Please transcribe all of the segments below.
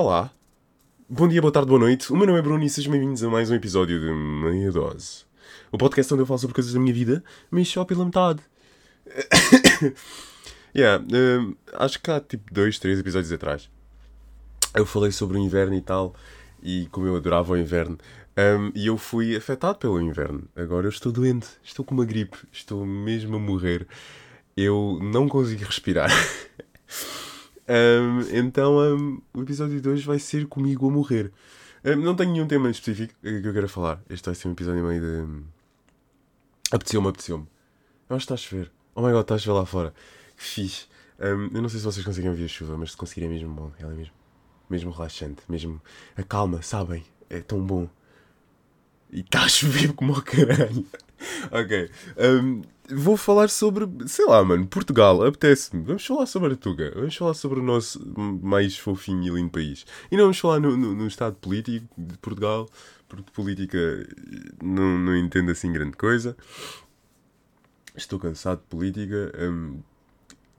Olá, bom dia, boa tarde, boa noite. O meu nome é Bruno e sejam bem-vindos a mais um episódio de Meia Dose. O podcast onde eu falo sobre coisas da minha vida, mas só pela metade. yeah, hum, acho que há tipo dois, três episódios atrás eu falei sobre o inverno e tal, e como eu adorava o inverno. hum, e eu fui afetado pelo inverno. Agora eu estou doente, estou com uma gripe, estou mesmo a morrer. Eu não consigo respirar. Um, então um, o episódio de hoje vai ser comigo a morrer. Um, não tenho nenhum tema específico que eu quero falar. Este vai ser um episódio meio de. Apeteceu-me, apeteceu-me. Eu acho que está a chover. Oh my god, está a chover lá fora. Que fixe. Eu não sei se vocês conseguem ouvir a chuva, mas se conseguirem é mesmo bom. Ela é mesmo, mesmo relaxante. Mesmo. A calma, sabem? É tão bom. E está a chover como o caralho. ok. Um, vou falar sobre, sei lá, mano, Portugal. Apetece-me. Vamos falar sobre a Tuga. Vamos falar sobre o nosso mais fofinho e lindo país. E não vamos falar no, no, no estado político de Portugal, porque política não, não entendo assim grande coisa. Estou cansado de política. Um,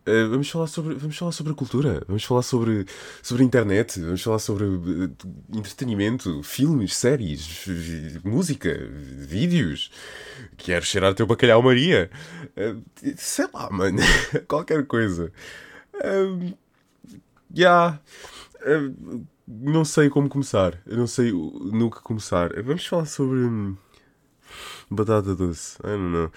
Uh, vamos falar sobre vamos falar sobre cultura vamos falar sobre sobre internet vamos falar sobre uh, entretenimento filmes séries música vídeos. Quero cheirar teu bacalhau Maria. Uh, sei lá mano qualquer coisa. Uh, yeah. não sei como começar eu não sei no que começar. Vamos falar sobre hum, batata doce. I don't know.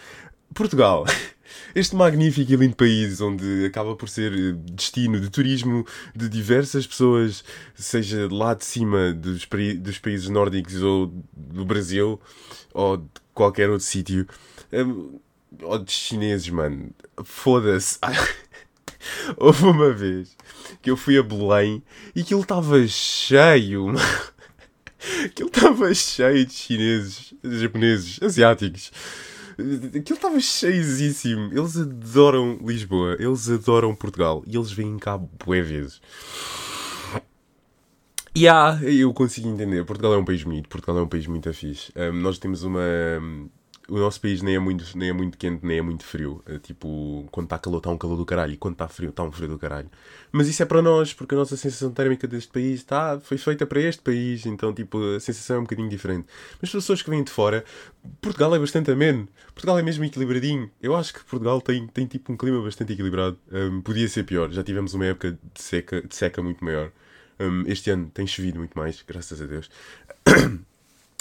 Portugal este magnífico e lindo país onde acaba por ser eh, destino de turismo de diversas pessoas, seja lá de cima dos, dos países nórdicos ou do Brasil ou de qualquer outro sítio, um, ou de chineses, mano. Foda-se. Houve uma vez que eu fui a Belém e aquilo estava cheio. Aquilo estava cheio de chineses, japoneses, asiáticos Aquilo estava cheisíssimo. Eles adoram Lisboa, eles adoram Portugal e eles vêm cá bué vezes. E yeah, eu consigo entender. Portugal é um país bonito, Portugal é um país muito fixe. Um, nós temos uma o nosso país nem é muito, nem é muito quente, nem é muito frio. É, tipo, quando está calor, está um calor do caralho. E quando está frio, está um frio do caralho. Mas isso é para nós, porque a nossa sensação térmica deste país está, foi feita para este país. Então, tipo, a sensação é um bocadinho diferente. Mas para as pessoas que vêm de fora, Portugal é bastante ameno. Portugal é mesmo equilibradinho. Eu acho que Portugal tem, tem tipo um clima bastante equilibrado. Um, podia ser pior. Já tivemos uma época de seca, de seca muito maior. Um, este ano tem chovido muito mais, graças a Deus.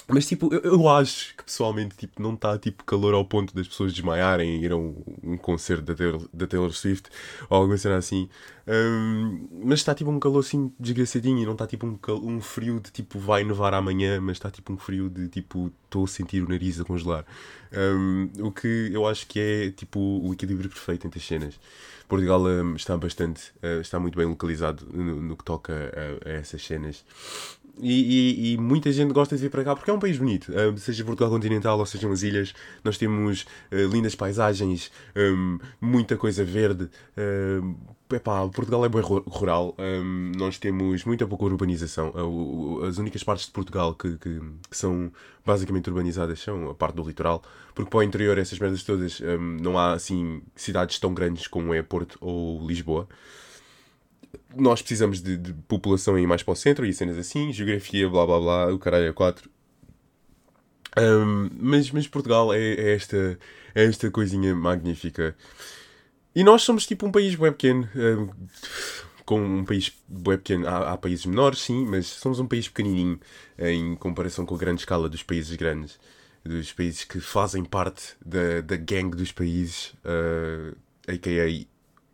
Mas, tipo, eu, eu, acho que pessoalmente tipo, não está tipo, calor ao ponto das pessoas desmaiarem e ir a um, um concerto da Taylor, da Taylor Swift ou alguma cena assim. Um, mas está tipo um calor assim desgraçadinho e não está tipo um, um frio de tipo vai nevar amanhã, mas está tipo um frio de tipo estou a sentir o nariz a congelar. Um, o que eu acho que é tipo o equilíbrio perfeito entre as cenas. Portugal um, está bastante, uh, está muito bem localizado no, no que toca a, a essas cenas. E, e, e, muita gente gosta de vir para cá porque é um país bonito, uh, seja Portugal continental ou sejam as ilhas, nós temos uh, lindas paisagens, um, muita coisa verde. Uh, epá, Portugal é bem rural, um, nós temos muita pouca urbanização. as únicas partes de Portugal que, que, que, são basicamente urbanizadas são a parte do litoral, porque para o interior, essas merdas todas, um, não há assim cidades tão grandes como é Porto ou Lisboa nós precisamos de, de, população ir mais para o centro e cenas assim, geografia, blá blá blá, o caralho é 4. Um, mas, mas Portugal é, é, esta, é esta coisinha magnífica. E nós somos tipo um país bem pequeno. Um, com um país bem pequeno, há, há, países menores, sim, mas somos um país pequenininho em comparação com a grande escala dos países grandes, dos países que fazem parte da, da gangue dos países, uh, a.k.a.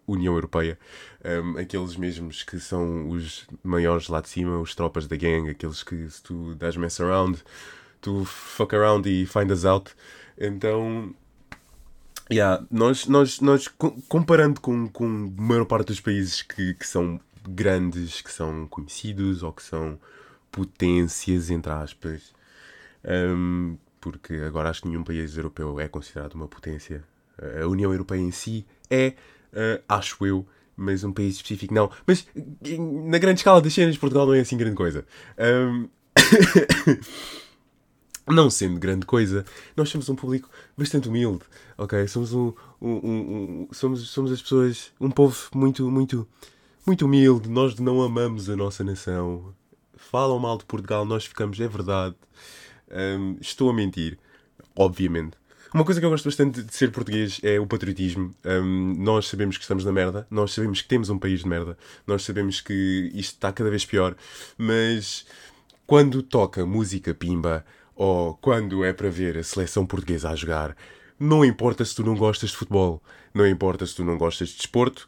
União Europeia, um, aqueles mesmos que são os maiores lá de cima, os tropas da gang, aqueles que se tu das mess around, tu fuck around e find us out. Então, yeah, nós, nós, nós comparando com, com a maior parte dos países que, que são grandes, que são conhecidos ou que são potências, entre aspas, um, porque agora acho que nenhum país europeu é considerado uma potência. A União Europeia em si é uh, acho eu, mas um país específico não. Mas na grande escala das cenas, Portugal não é assim grande coisa. Um... não sendo grande coisa, nós somos um público bastante humilde, ok? Somos um, um, um, somos, somos as pessoas, um povo muito, muito, muito humilde, nós não amamos a nossa nação. Falam mal de Portugal, nós ficamos, é verdade. Estou a mentir, obviamente. Uma coisa que eu gosto bastante de ser português é o patriotismo. Um, nós sabemos que estamos na merda, nós sabemos que temos um país de merda, nós sabemos que isto está cada vez pior, mas quando toca música pimba ou quando é para ver a seleção portuguesa a jogar, não importa se tu não gostas de futebol, não importa se tu não gostas de desporto,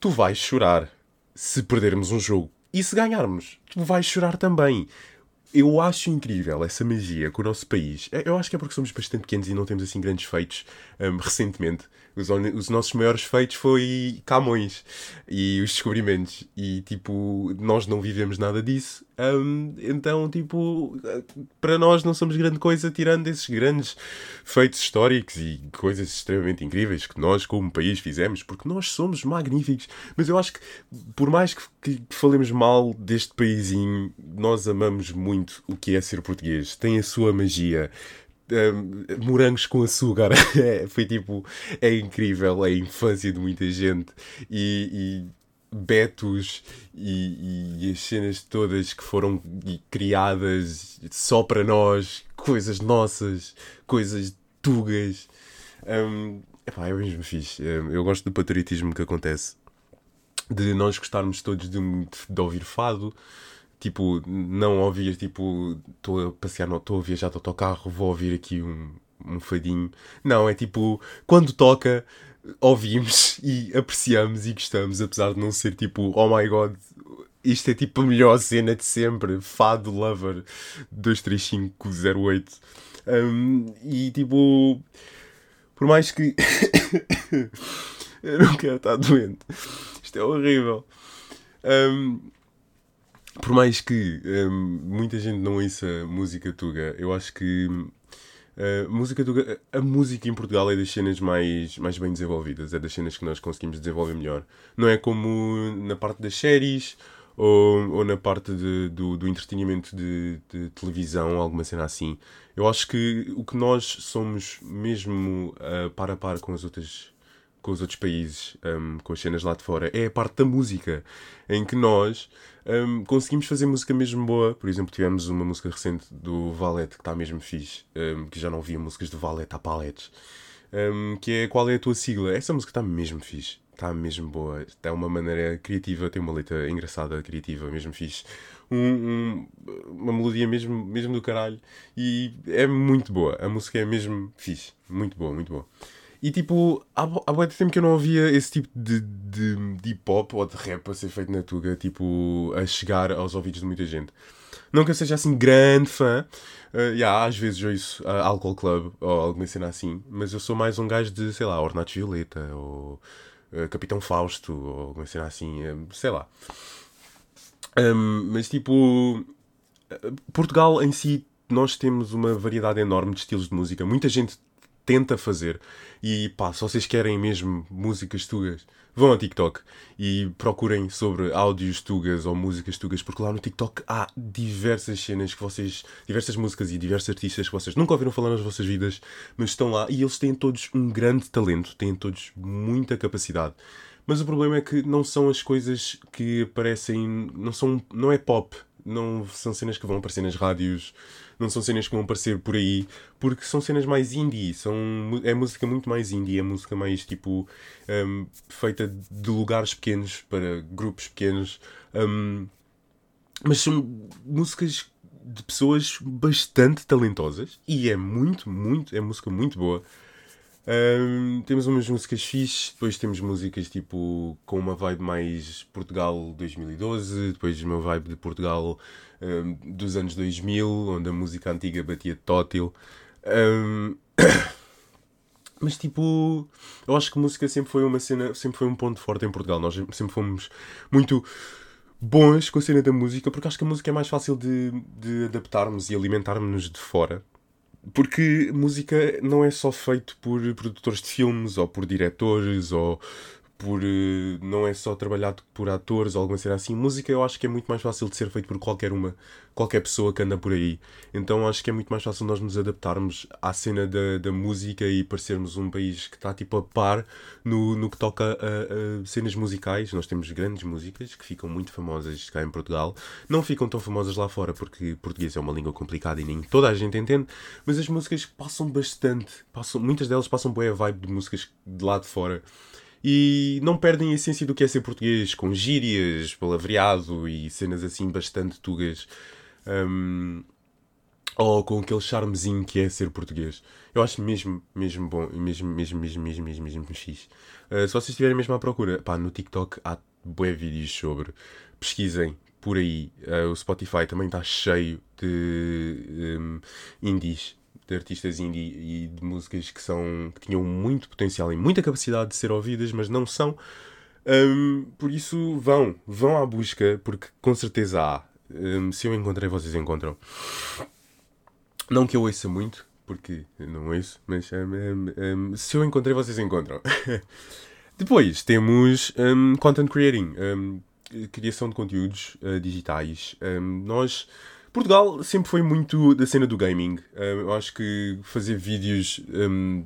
tu vais chorar se perdermos um jogo. E se ganharmos, tu vais chorar também eu acho incrível essa magia com o nosso país. É, eu acho que é porque somos bastante pequenos e não temos assim grandes feitos um, recentemente. Os, os, nossos maiores feitos foi Camões e os descobrimentos. E tipo, nós não vivemos nada disso. Um, então, tipo, para nós não somos grande coisa tirando esses grandes feitos históricos e coisas extremamente incríveis que nós, como país, fizemos, porque nós somos magníficos. Mas eu acho que, por mais que, que falemos mal deste paísinho, nós amamos muito o que é ser português. Tem a sua magia. Um, morangos com açúcar é, foi tipo é incrível é a infância de muita gente e, e betos e, e, as cenas todas que foram criadas só para nós, coisas nossas, coisas tugas. Um, epá, é mesmo fixe. Eu gosto do patriotismo que acontece. De nós gostarmos todos de, de ouvir fado. Tipo, não ouvir, tipo, estou a passear, estou a viajar de autocarro, vou ouvir aqui um, um fadinho. Não, é tipo, quando toca, ouvimos e apreciamos e gostamos, apesar de não ser tipo, oh my god, isto é tipo a melhor cena de sempre, Fado Lover 23508. Um, e tipo, por mais que eu não quero estar doente, isto é horrível. Um, por mais que um, muita gente não ouça música tuga, eu acho que Uh, música do, a música em Portugal é das cenas mais, mais bem desenvolvidas, é das cenas que nós conseguimos desenvolver melhor. Não é como na parte das séries ou, ou na parte de, do, do entretenimento de, de televisão, alguma cena assim. Eu acho que o que nós somos mesmo uh, par a par com as outras com os outros países, um, com as cenas lá de fora, é a parte da música, em que nós um, conseguimos fazer música mesmo boa. Por exemplo, tivemos uma música recente do Valete que está mesmo fixe, um, que já não via músicas do Valete há paletes, um, que é Qual é a tua sigla? Essa música está mesmo fixe, está mesmo boa, é uma maneira criativa, tem uma letra engraçada, criativa, mesmo fixe. Um, uma melodia mesmo, mesmo do caralho e é muito boa. A música é mesmo fixe, muito boa, muito boa. E tipo, há, há muito tempo que eu não ouvia esse tipo de, de, de hip hop ou de rap a ser feito na Tuga, tipo, a chegar aos ouvidos de muita gente. Não que eu seja assim grande fã, uh, yeah, às vezes ouço uh, Alcohol Club ou alguma cena assim, mas eu sou mais um gajo de, sei lá, Ornatos Violeta ou uh, Capitão Fausto ou alguma cena assim, sei lá. Um, mas tipo, Portugal em si, nós temos uma variedade enorme de estilos de música. Muita gente tenta fazer. E pá, se vocês querem mesmo músicas tugas, vão ao TikTok e procurem sobre áudios tugas ou músicas tugas, porque lá no TikTok há diversas cenas que vocês, diversas músicas e diversos artistas que vocês nunca ouviram falar nas vossas vidas, mas estão lá e eles têm todos um grande talento, têm todos muita capacidade. Mas o problema é que não são as coisas que aparecem, não são, não é pop, não são cenas que vão aparecer nas rádios, não são cenas que vão aparecer por aí, porque são cenas mais indie, são, é música muito mais indie, é música mais tipo um, feita de lugares pequenos para grupos pequenos, um, mas são músicas de pessoas bastante talentosas e é muito, muito, é música muito boa. Um, temos umas músicas fixes, depois temos músicas tipo com uma vibe mais Portugal 2012, depois uma vibe de Portugal um, dos anos 2000, onde a música antiga batia tótil. Um, mas tipo, eu acho que música sempre foi uma cena, sempre foi um ponto forte em Portugal. Nós sempre fomos muito bons com a cena da música, porque acho que a música é mais fácil de, de adaptarmos e alimentarmos-nos de fora. Porque música não é só feito por produtores de filmes ou por diretores ou por uh, não é só trabalhado por atores ou alguma cena assim. Música eu acho que é muito mais fácil de ser feito por qualquer uma, qualquer pessoa que anda por aí. Então acho que é muito mais fácil nós nos adaptarmos à cena da, da música e parecermos um país que está tipo a par no, no que toca a, a, cenas musicais. Nós temos grandes músicas que ficam muito famosas cá em Portugal. Não ficam tão famosas lá fora porque português é uma língua complicada e nem toda a gente entende, mas as músicas passam bastante, passam, muitas delas passam boa vibe de músicas de lá de fora e não perdem a essência do que é ser português, com gírias, palavreado e cenas assim bastante tugas. Um, ou com aquele charmezinho que é ser português. Eu acho mesmo, mesmo bom, mesmo, mesmo, mesmo, mesmo, mesmo, mesmo fixe. Uh, se vocês estiverem mesmo à procura, pá, no TikTok há bué vídeos sobre. Pesquisem por aí. Uh, o Spotify também está cheio de um, indies de artistas indie e de músicas que, são, que tinham muito potencial e muita capacidade de ser ouvidas, mas não são. Um, por isso, vão, vão à busca, porque com certeza há. Um, se eu encontrei, vocês encontram. Não que eu ouça muito, porque não ouço, mas um, se eu encontrei, vocês encontram. Depois temos content creating, criação de conteúdos uh, digitais. nós Portugal sempre foi muito da cena do gaming. eu acho que fazer vídeos um,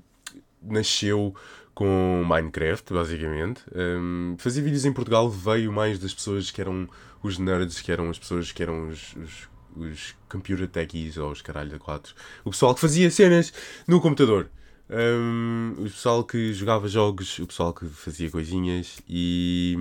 nasceu com Minecraft, basicamente. Um, fazer vídeos em Portugal veio mais das pessoas que eram os nerds, que eram as pessoas que eram os, os, os computer techies ou os caralho da 4. O pessoal que fazia cenas no computador. Um, o pessoal que jogava jogos, o pessoal que fazia coisinhas e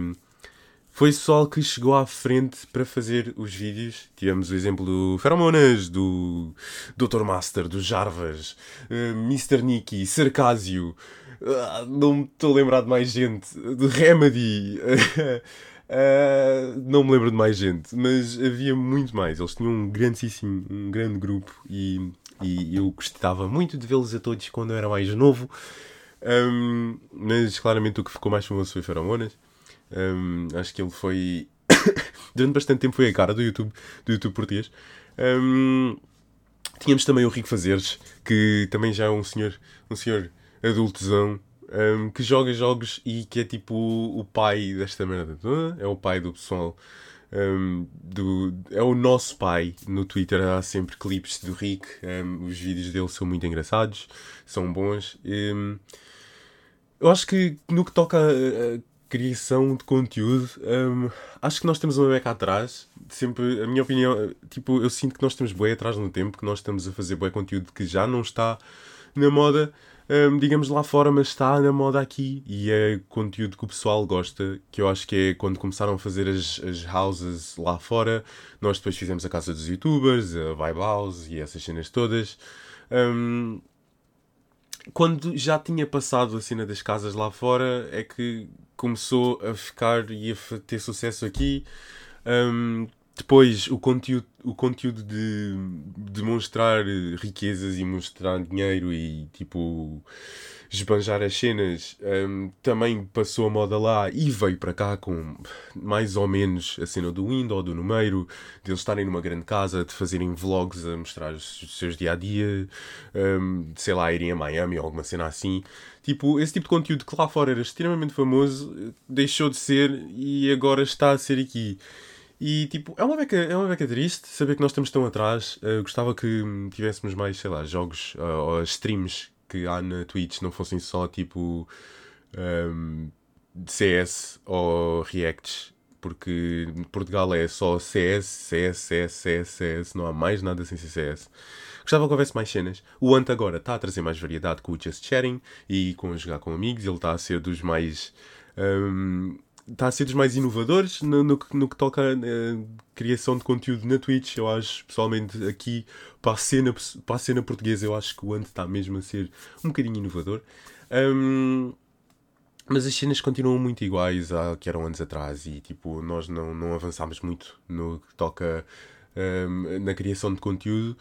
foi o pessoal que chegou à frente para fazer os vídeos. Tivemos o exemplo do Feromonas, do Dr. Master, do Jarvas, uh, eh, Mr. Nicky, Sarcásio, uh, não me estou a lembrar de mais gente, do Remedy. Uh, não me lembro de mais gente, mas havia muito mais. Eles tinham um grandíssimo, um grande grupo e, e eu gostava muito de vê-los a todos quando eu era mais novo. Um, mas claramente o que ficou mais famoso foi Feromonas. Um, acho que ele foi. durante bastante tempo foi a cara do YouTube, do YouTube português. Um, tínhamos também o Rico Fazeres, que também já é um senhor, um senhor adultozão, um, que joga jogos e que é tipo o, pai desta merda. É o pai do pessoal. Um, do, é o nosso pai no Twitter. Há sempre clipes do Rick. Um, os vídeos dele são muito engraçados, são bons. Um, eu acho que no que toca a, a criação de conteúdo, um, acho que nós temos uma beca atrás. Sempre, a minha opinião, tipo, eu sinto que nós temos bem atrás no tempo, que nós estamos a fazer bem conteúdo que já não está na moda, um, digamos lá fora, mas está na moda aqui. E é conteúdo que o pessoal gosta, que eu acho que é quando começaram a fazer as, as houses lá fora. Nós depois fizemos a casa dos youtubers, a Vibe House e essas cenas todas. Um, quando já tinha passado a cena das casas lá fora, é que começou a ficar e a ter sucesso aqui. Um, depois, o conteúdo, o conteúdo de, de mostrar riquezas e mostrar dinheiro e tipo esbanjar as cenas um, também passou a moda lá e veio para cá com mais ou menos a cena do Windows, do número, de eles estarem numa grande casa, de fazerem vlogs a mostrar os seus dia a dia, um, sei lá, irem a Miami ou alguma cena assim. Tipo, esse tipo de conteúdo que lá fora era extremamente famoso deixou de ser e agora está a ser aqui. E tipo, é uma beca, é uma beca triste saber que nós estamos tão atrás. Uh, gostava que tivéssemos mais, sei lá, jogos uh, ou streams que há na Twitch não fossem só tipo um, CS ou Reacts, porque Portugal é só CS, CS, CS, CS, CS, não há mais nada sem CS. Gostava que houvesse mais cenas. O Ant agora está a trazer mais variedade com o Just Chatting e com jogar com amigos. Ele está a ser dos mais. Um, está a ser dos mais inovadores no, no, no que toca a uh, criação de conteúdo na Twitch. Eu acho, pessoalmente, aqui para a cena, para a cena portuguesa, eu acho que o Ant está mesmo a ser um bocadinho inovador. Um, mas as cenas continuam muito iguais a que eram anos atrás e tipo, nós não, não avançámos muito no que toca um, na criação de conteúdo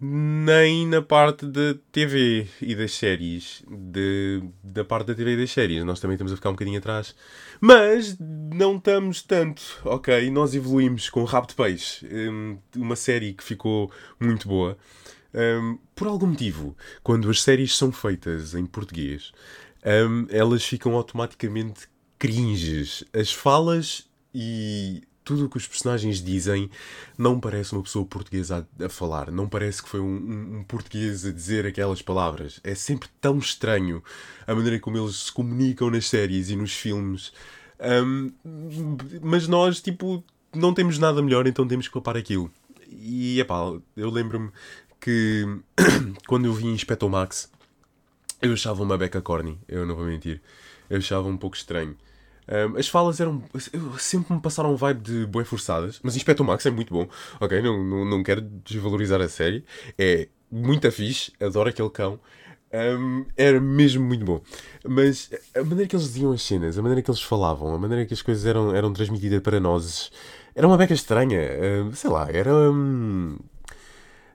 nem na parte da TV e das séries. De, da parte da TV e das séries. Nós também estamos a ficar um bocadinho atrás. Mas não estamos tanto. Ok, nós evoluímos com Rabo de Peixe. Um, uma série que ficou muito boa. Um, por algum motivo, quando as séries são feitas em português, um, elas ficam automaticamente cringes. As falas e tudo o que os personagens dizem não parece uma pessoa portuguesa a, a falar. Não parece que foi um, um, um, português a dizer aquelas palavras. É sempre tão estranho a maneira como eles se comunicam nas séries e nos filmes. Um, mas nós, tipo, não temos nada melhor, então temos que papar aquilo. E, epá, eu lembro-me que quando eu vi Inspector Max, eu achava uma beca corny, eu não vou mentir. Eu achava um pouco estranho. Um, as falas eram. Sempre me passaram um vibe de boé forçadas, mas Inspector Max é muito bom, ok? Não, não, não quero desvalorizar a série. É muito fixe, adoro aquele cão. Um, era mesmo muito bom. Mas a maneira que eles diziam as cenas, a maneira que eles falavam, a maneira que as coisas eram, eram transmitidas para nós, era uma beca estranha. Um, sei lá, era. Um,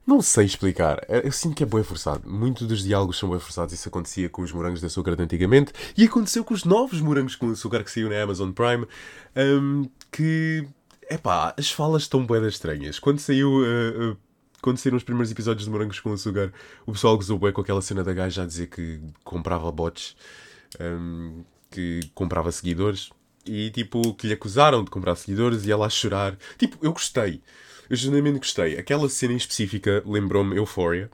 não sei explicar. É, eu sinto que é bem forçado. Muitos dos diálogos são bem forçados. Isso acontecia com os morangos de açúcar de antigamente. E aconteceu com os novos morangos com açúcar que saiu na Amazon Prime. Um, que. Epá, as falas estão bem estranhas. Quando saiu. Uh, uh, quando saíram os primeiros episódios de Morangos com Açúcar, o pessoal gozou bem com aquela cena da gaja a dizer que comprava bots, um, que comprava seguidores, e tipo, que lhe acusaram de comprar seguidores e ela a chorar. Tipo, eu gostei. Eu genuinamente gostei. Aquela cena em específica lembrou-me Euphoria.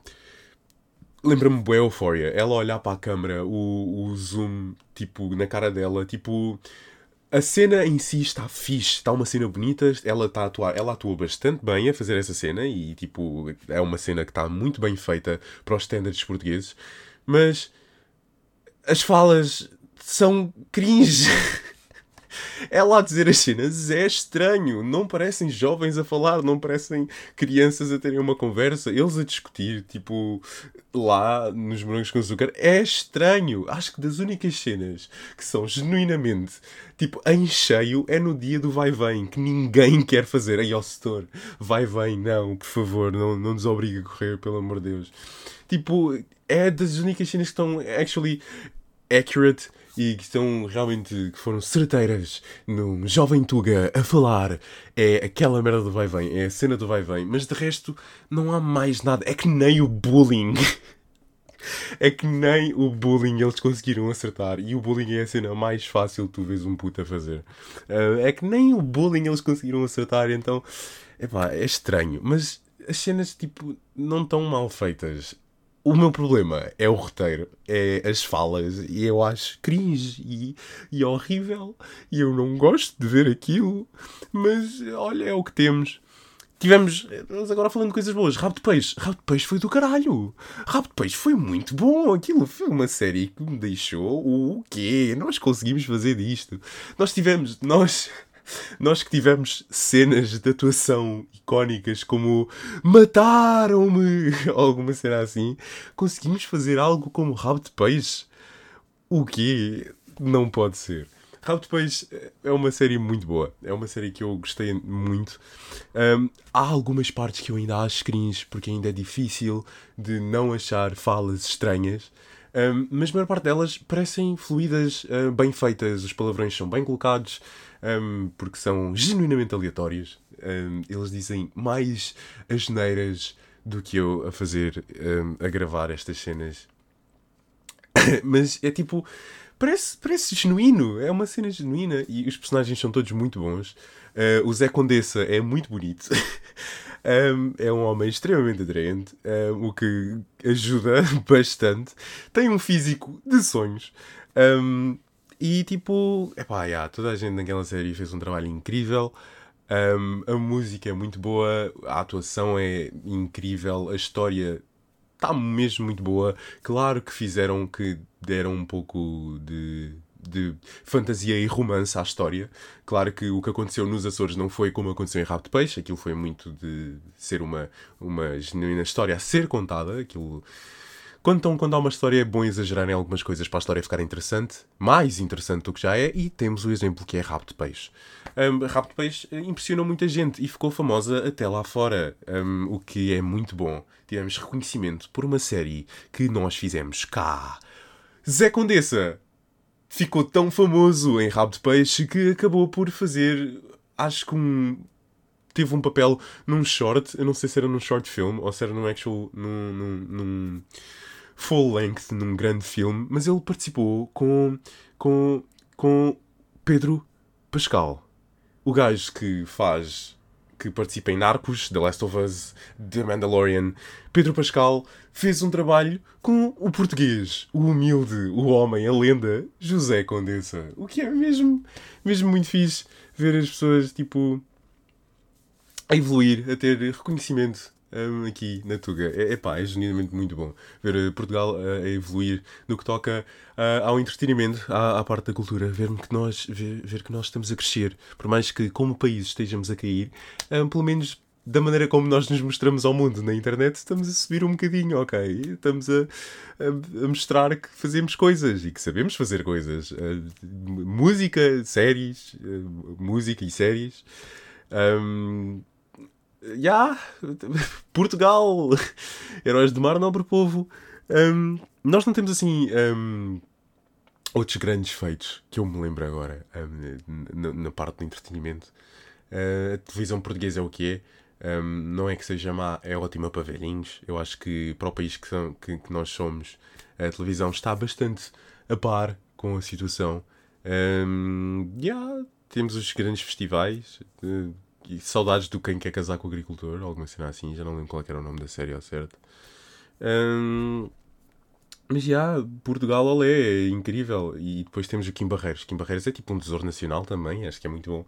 Lembra-me boa Euphoria. Ela olhar para a câmera, o, o zoom, tipo, na cara dela, tipo... A cena em si está fixe, está uma cena bonita, ela está a atuar, ela atua bastante bem a fazer essa cena e tipo, é uma cena que está muito bem feita para os standards portugueses, mas as falas são cringe. Ela a dizer as cenas é estranho. Não parecem jovens a falar, não parecem crianças a terem uma conversa. Eles a discutir, tipo, lá nos Morangos com Açúcar. É estranho. Acho que das únicas cenas que são genuinamente, tipo, em cheio é no dia do vai-vem, que ninguém quer fazer. Aí ao setor, vai-vem, não, por favor, não, não nos obrigue a correr, pelo amor de Deus. Tipo, é das únicas cenas que estão actually accurate e que estão realmente que foram certeiras num jovem Tuga a falar é aquela merda do vai-vem, é a cena do vai-vem, mas de resto não há mais nada. É que nem o bullying. É que nem o bullying eles conseguiram acertar. E o bullying é a cena mais fácil que tu vês um puto a fazer. Uh, é que nem o bullying eles conseguiram acertar. Então, epá, é estranho. Mas as cenas, tipo, não estão mal feitas. O meu problema é o roteiro, é as falas, e eu acho cringe e, e horrível, e eu não gosto de ver aquilo, mas olha, é o que temos. Tivemos, agora falando de coisas boas, Rabo de Peixe. Rabo de Peixe foi do caralho. Rabo de Peixe foi muito bom. Aquilo foi uma série que me deixou o quê? Nós conseguimos fazer disto. Nós tivemos, nós nós que tivemos cenas de atuação icónicas como mataram-me, alguma cena assim, conseguimos fazer algo como rabo de peixe? O quê? Não pode ser. Rabo de Peixe é uma série muito boa. É uma série que eu gostei muito. Um, há algumas partes que eu ainda acho cringe, porque ainda é difícil de não achar falas estranhas. Mas a maior parte delas parecem fluídas, uh, bem feitas. Os palavrões são bem colocados um, porque são genuinamente aleatórios. Um, eles dizem mais asneiras do que eu a fazer, a gravar estas cenas. Mas é tipo. Parece, parece genuíno, é uma cena genuína e os personagens são todos muito bons. Uh, o Zé Condessa é muito bonito, um, é um homem extremamente atraente, um, o que ajuda bastante. Tem um físico de sonhos. Um, e tipo, epá, yeah, toda a gente naquela série fez um trabalho incrível. Um, a música é muito boa, a atuação é incrível, a história está mesmo muito boa. Claro que fizeram que deram um pouco de, de fantasia e romance à história. Claro que o que aconteceu nos Açores não foi como aconteceu em Rabo de Peixe, aquilo foi muito de ser uma, uma genuína história a ser contada. Aquilo quando, há uma história, é bom exagerar em algumas coisas para a história ficar interessante, mais interessante do que já é, e temos o exemplo que é Rabo de Peixe. Um, Rabo de Peixe eh, impressionou muita gente e ficou famosa até lá fora, um, o que é muito bom. Tivemos reconhecimento por uma série que nós fizemos cá. Zé Condessa ficou tão famoso em Rabo de Peixe que acabou por fazer, acho que um teve um papel num short, eu não sei se era num short film ou se era num actual. num, num, num full length num grande filme, mas ele participou com, com, com Pedro Pascal. O gajo que faz. que participa em Narcos, The Last of Us, The Mandalorian. Pedro Pascal fez um trabalho com o português, o humilde, o homem, a lenda, José Condessa. O que é mesmo, mesmo muito fixe ver as pessoas, tipo, a evoluir, a ter reconhecimento um, aqui na Tuga. É, epá, é genuinamente muito bom ver uh, Portugal uh, a evoluir no que toca uh, ao entretenimento, à, à, parte da cultura, ver que, nós, ver, ver, que nós estamos a crescer, por mais que como país estejamos a cair, um, pelo menos da maneira como nós nos mostramos ao mundo na internet, estamos a subir um bocadinho, ok? Estamos a, a, a mostrar que fazemos coisas e que sabemos fazer coisas. música, séries, música e séries. Um, yeah, Portugal, heróis do mar, nobre povo. Um, nós não temos assim um, outros grandes feitos que eu me lembro agora um, na, parte do entretenimento. Uh, a televisão portuguesa é o que é. não é que seja má, é ótima para velhinhos. Eu acho que para o país que, são, que, que nós somos, a televisão está bastante a par com a situação. Um, yeah, temos os grandes festivais. Uh, e saudades do Quem Quer Casar com o Agricultor, alguma cena assim, já não lembro qual era o nome da série ao certo. Um, mas já, Portugal, olé, é incrível. E depois temos o Kim Barreiros. Kim Barreiros é tipo um tesouro nacional também, acho que é muito bom.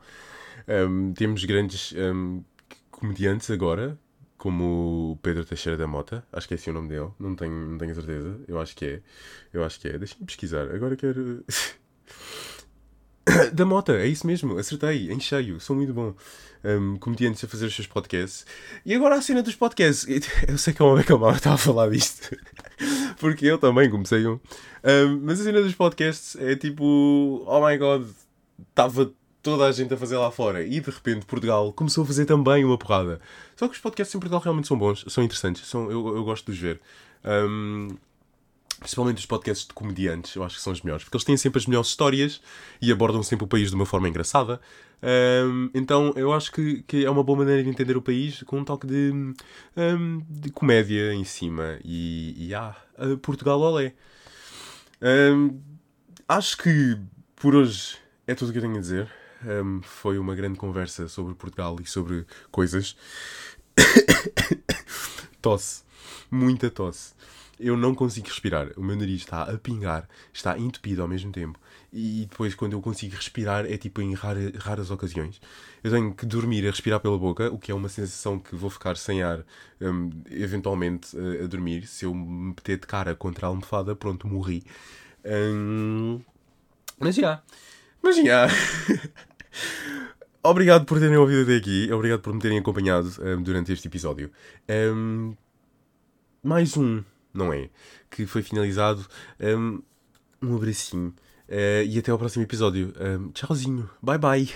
Um, temos grandes um, comediantes agora, como o Pedro Teixeira da Mota, acho que é esse o nome dele, não tenho, não tenho certeza, eu acho que é. Eu acho que é. Deixa-me pesquisar, agora quero. da Mota, é isso mesmo, acertei, em cheio, sou muito bom. Um, comediantes a fazer os seus podcasts. E agora a cena dos podcasts. Eu sei que é uma que a estava a falar disto, porque eu também comecei um. um. Mas a cena dos podcasts é tipo, oh my god, estava toda a gente a fazer lá fora e de repente Portugal começou a fazer também uma porrada. Só que os podcasts em Portugal realmente são bons, são interessantes, são, eu, eu gosto de os ver. Um, principalmente os podcasts de comediantes, eu acho que são os melhores, porque eles têm sempre as melhores histórias e abordam sempre o país de uma forma engraçada. Um, então eu acho que, que, é uma boa maneira de entender o país com um toque de, um, de comédia em cima. E, e ah, Portugal olé. Um, acho que por hoje é tudo o que eu tenho a dizer. foi uma grande conversa sobre Portugal e sobre coisas. tosse. Muita tosse eu não consigo respirar. O meu nariz está a pingar, está entupido ao mesmo tempo. E depois, quando eu consigo respirar, é tipo em rara, raras ocasiões. Eu tenho que dormir a respirar pela boca, o que é uma sensação que vou ficar sem ar, um, eventualmente, a, a, dormir. Se eu me meter de cara contra a almofada, pronto, morri. Um, mas já. Mas já. Obrigado por terem ouvido até aqui. Obrigado por me terem acompanhado um, durante este episódio. Um, mais um não é? Que foi finalizado. Um, um abracinho. Uh, e até ao próximo episódio. Um, tchauzinho. Bye bye.